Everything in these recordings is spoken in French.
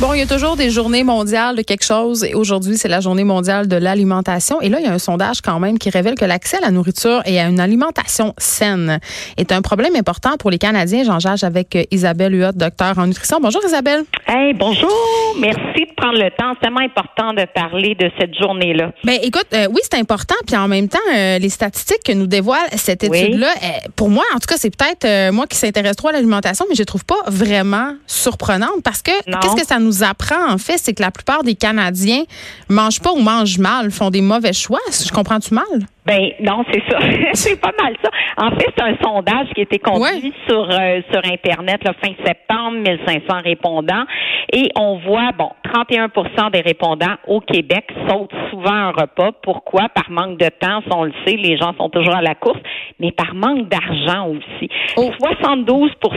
Bon, il y a toujours des journées mondiales de quelque chose et aujourd'hui, c'est la journée mondiale de l'alimentation. Et là, il y a un sondage quand même qui révèle que l'accès à la nourriture et à une alimentation saine est un problème important pour les Canadiens. J'en jage avec Isabelle Huot, docteur en nutrition. Bonjour Isabelle. Hey, bonjour. Merci de prendre le temps. C'est tellement important de parler de cette journée-là. Ben écoute, euh, oui, c'est important. Puis en même temps, euh, les statistiques que nous dévoile cette étude-là, euh, pour moi, en tout cas, c'est peut-être euh, moi qui s'intéresse trop à l'alimentation, mais je trouve pas vraiment surprenante parce que qu'est-ce que ça nous apprend, en fait, c'est que la plupart des Canadiens mangent pas ou mangent mal, font des mauvais choix. Je comprends-tu mal? Ben non, c'est ça. c'est pas mal ça. En fait, c'est un sondage qui a été conduit sur euh, sur internet le fin septembre, 1500 répondants et on voit bon, 31 des répondants au Québec sautent souvent un repas. Pourquoi? Par manque de temps, on le sait, les gens sont toujours à la course, mais par manque d'argent aussi. 72 pour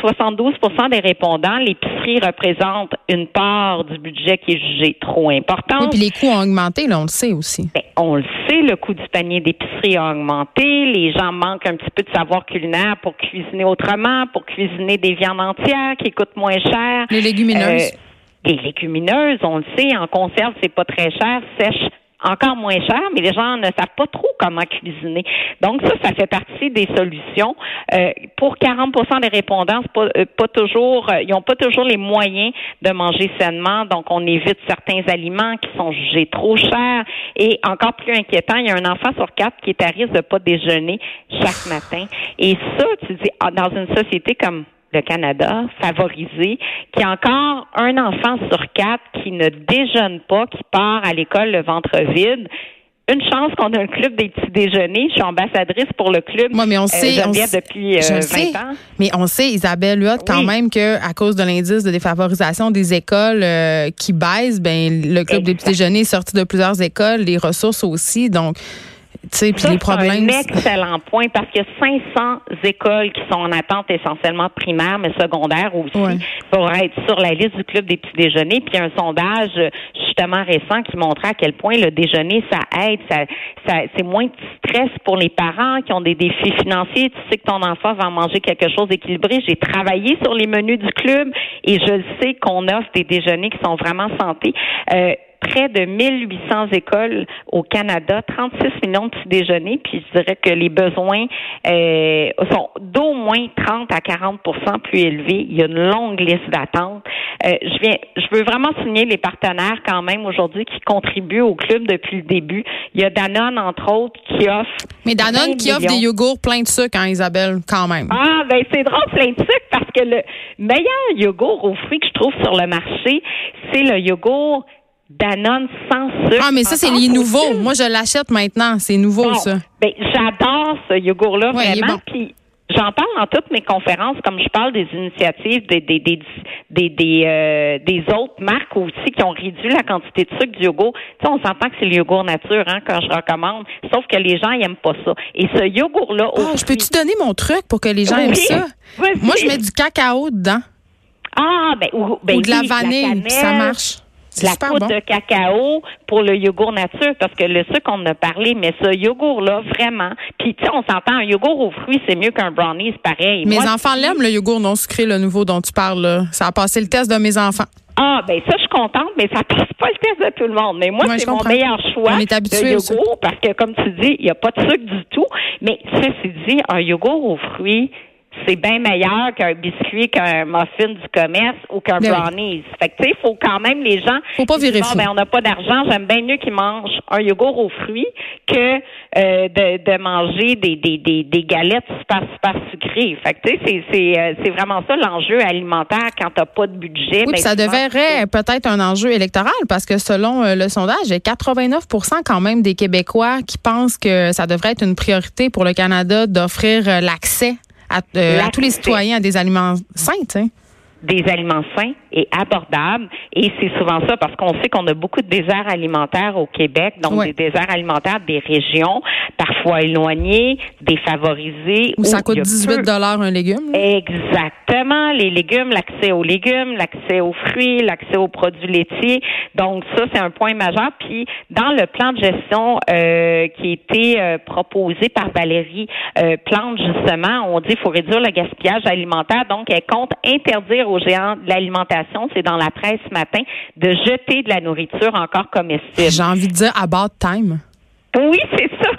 72 des répondants, l'épicerie représente une part du budget qui est jugée trop importante. Oui, puis les coûts ont augmenté, là, on le sait aussi. Ben, on le sait, le coût du panier d'épicerie a augmenté. Les gens manquent un petit peu de savoir culinaire pour cuisiner autrement, pour cuisiner des viandes entières qui coûtent moins cher. Les légumineuses? Euh, les légumineuses, on le sait, en conserve, c'est pas très cher, sèche encore moins cher, mais les gens ne savent pas trop comment cuisiner. Donc ça, ça fait partie des solutions. Euh, pour 40% des répondants, pas, euh, pas toujours, euh, ils n'ont pas toujours les moyens de manger sainement, donc on évite certains aliments qui sont jugés trop chers. Et encore plus inquiétant, il y a un enfant sur quatre qui est à risque de pas déjeuner chaque matin. Et ça, tu dis, ah, dans une société comme le Canada, favorisé, qui a encore un enfant sur quatre qui ne déjeune pas, qui part à l'école le ventre vide. Une chance qu'on a un club des petits déjeuners. Je suis ambassadrice pour le club. Moi, mais on sait, euh, depuis euh, 20 ans. Mais on sait, Isabelle Huot, quand même que à cause de l'indice de défavorisation des écoles euh, qui baisse, ben le club des petits déjeuners est sorti de plusieurs écoles, les ressources aussi. Donc, c'est un excellent point parce qu'il y a 500 écoles qui sont en attente essentiellement primaire, mais secondaire aussi, pour être sur la liste du club des petits déjeuners. Puis un sondage justement récent qui montrait à quel point le déjeuner, ça aide, ça, ça c'est moins de stress pour les parents qui ont des défis financiers. Tu sais que ton enfant va manger quelque chose d'équilibré. J'ai travaillé sur les menus du club et je sais qu'on offre des déjeuners qui sont vraiment santé. Euh, près de 1800 écoles au Canada, 36 millions de petits déjeuners, puis je dirais que les besoins euh, sont d'au moins 30 à 40% plus élevés. Il y a une longue liste d'attente. Euh, je viens, je veux vraiment souligner les partenaires quand même aujourd'hui qui contribuent au club depuis le début. Il y a Danone entre autres qui offre. Mais Danone qui offre des yogourts pleins de sucre, hein, Isabelle, quand même. Ah ben c'est drôle plein de sucre parce que le meilleur yogourt aux fruits que je trouve sur le marché, c'est le yogourt Danone sans sucre. Ah, mais ça, c'est les nouveaux. Moi, je l'achète maintenant. C'est nouveau, ça. Ben, j'adore ce yogourt-là, vraiment. Puis, j'en parle dans toutes mes conférences, comme je parle des initiatives des, des, des, des, des, euh, des autres marques aussi qui ont réduit la quantité de sucre du yogourt. Tu sais, on s'entend que c'est le yogourt nature, hein, quand je recommande. Sauf que les gens, ils aiment pas ça. Et ce yogourt-là. Oh, je peux-tu donner mon truc pour que les gens aiment ça? Moi, je mets du cacao dedans. Ah, ben, ou, ben, de la vanille, ça marche la poudre de cacao pour le yogourt nature, parce que le sucre, on a parlé, mais ce yogourt-là, vraiment, puis tu sais, on s'entend, un yogourt aux fruits, c'est mieux qu'un brownie, c'est pareil. Mes enfants l'aiment, le yogourt non sucré, le nouveau dont tu parles. Là. Ça a passé le test de mes enfants. Ah, ben ça, je suis contente, mais ça passe pas le test de tout le monde. Mais moi, c'est mon meilleur choix de yogourt, parce que, comme tu dis, il n'y a pas de sucre du tout. Mais ceci dit, un yogourt aux fruits, c'est bien meilleur qu'un biscuit, qu'un muffin du commerce ou qu'un ben brownies. Fait que, tu sais, il faut quand même les gens. Faut pas virer bon, ben, on n'a pas d'argent, j'aime bien mieux qu'ils mangent un yogourt aux fruits que euh, de, de manger des, des, des, des galettes super, super sucrées. Fait que, tu sais, c'est, euh, c'est, vraiment ça l'enjeu alimentaire quand t'as pas de budget. Oui, ben, ça devrait peut-être un enjeu électoral parce que selon euh, le sondage, il y a 89% quand même des Québécois qui pensent que ça devrait être une priorité pour le Canada d'offrir l'accès à, euh, tous les citoyens à des aliments sains, des aliments sains et abordables. Et c'est souvent ça parce qu'on sait qu'on a beaucoup de déserts alimentaires au Québec, donc des déserts alimentaires des régions parfois éloignées, défavorisées. Où, ça coûte 18 dollars un légume. Exactement. Les légumes, l'accès aux légumes, l'accès aux fruits, l'accès aux produits laitiers. Donc ça, c'est un point majeur. Puis dans le plan de gestion euh, qui a été euh, proposé par Valérie euh, Plante, justement, on dit qu'il faut réduire le gaspillage alimentaire. Donc, elle compte interdire aux géants de l'alimentation, c'est dans la presse ce matin, de jeter de la nourriture encore comestible. J'ai envie de dire about time. Oui, c'est ça.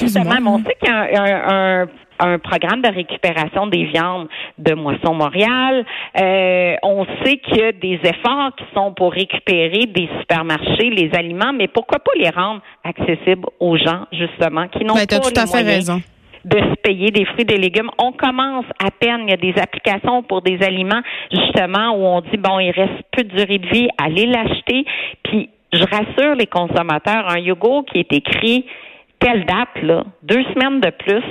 Justement, on sait qu'il y a un, programme de récupération des viandes de Moisson Montréal. Euh, on sait qu'il y a des efforts qui sont pour récupérer des supermarchés les aliments, mais pourquoi pas les rendre accessibles aux gens justement qui n'ont ben, pas tout à fait raison de se payer des fruits et des légumes. On commence à peine, il y a des applications pour des aliments, justement, où on dit, bon, il reste peu de durée de vie, allez l'acheter. Puis, je rassure les consommateurs, un yogourt qui est écrit telle date, là, deux semaines de plus,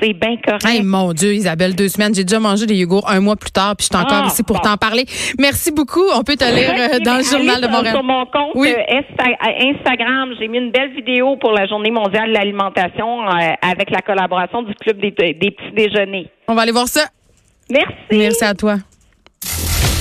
c'est bien correct. Hey, mon Dieu, Isabelle, deux semaines. J'ai déjà mangé des yogourts un mois plus tard, puis je suis encore ah, ici pour t'en parler. Merci beaucoup. On peut te lire euh, dans le journal de Montréal. Sur mon compte oui. Euh, Instagram, j'ai mis une belle vidéo pour la Journée mondiale de l'alimentation euh, avec la collaboration du Club des, des petits déjeuners. On va aller voir ça. Merci. Merci à toi.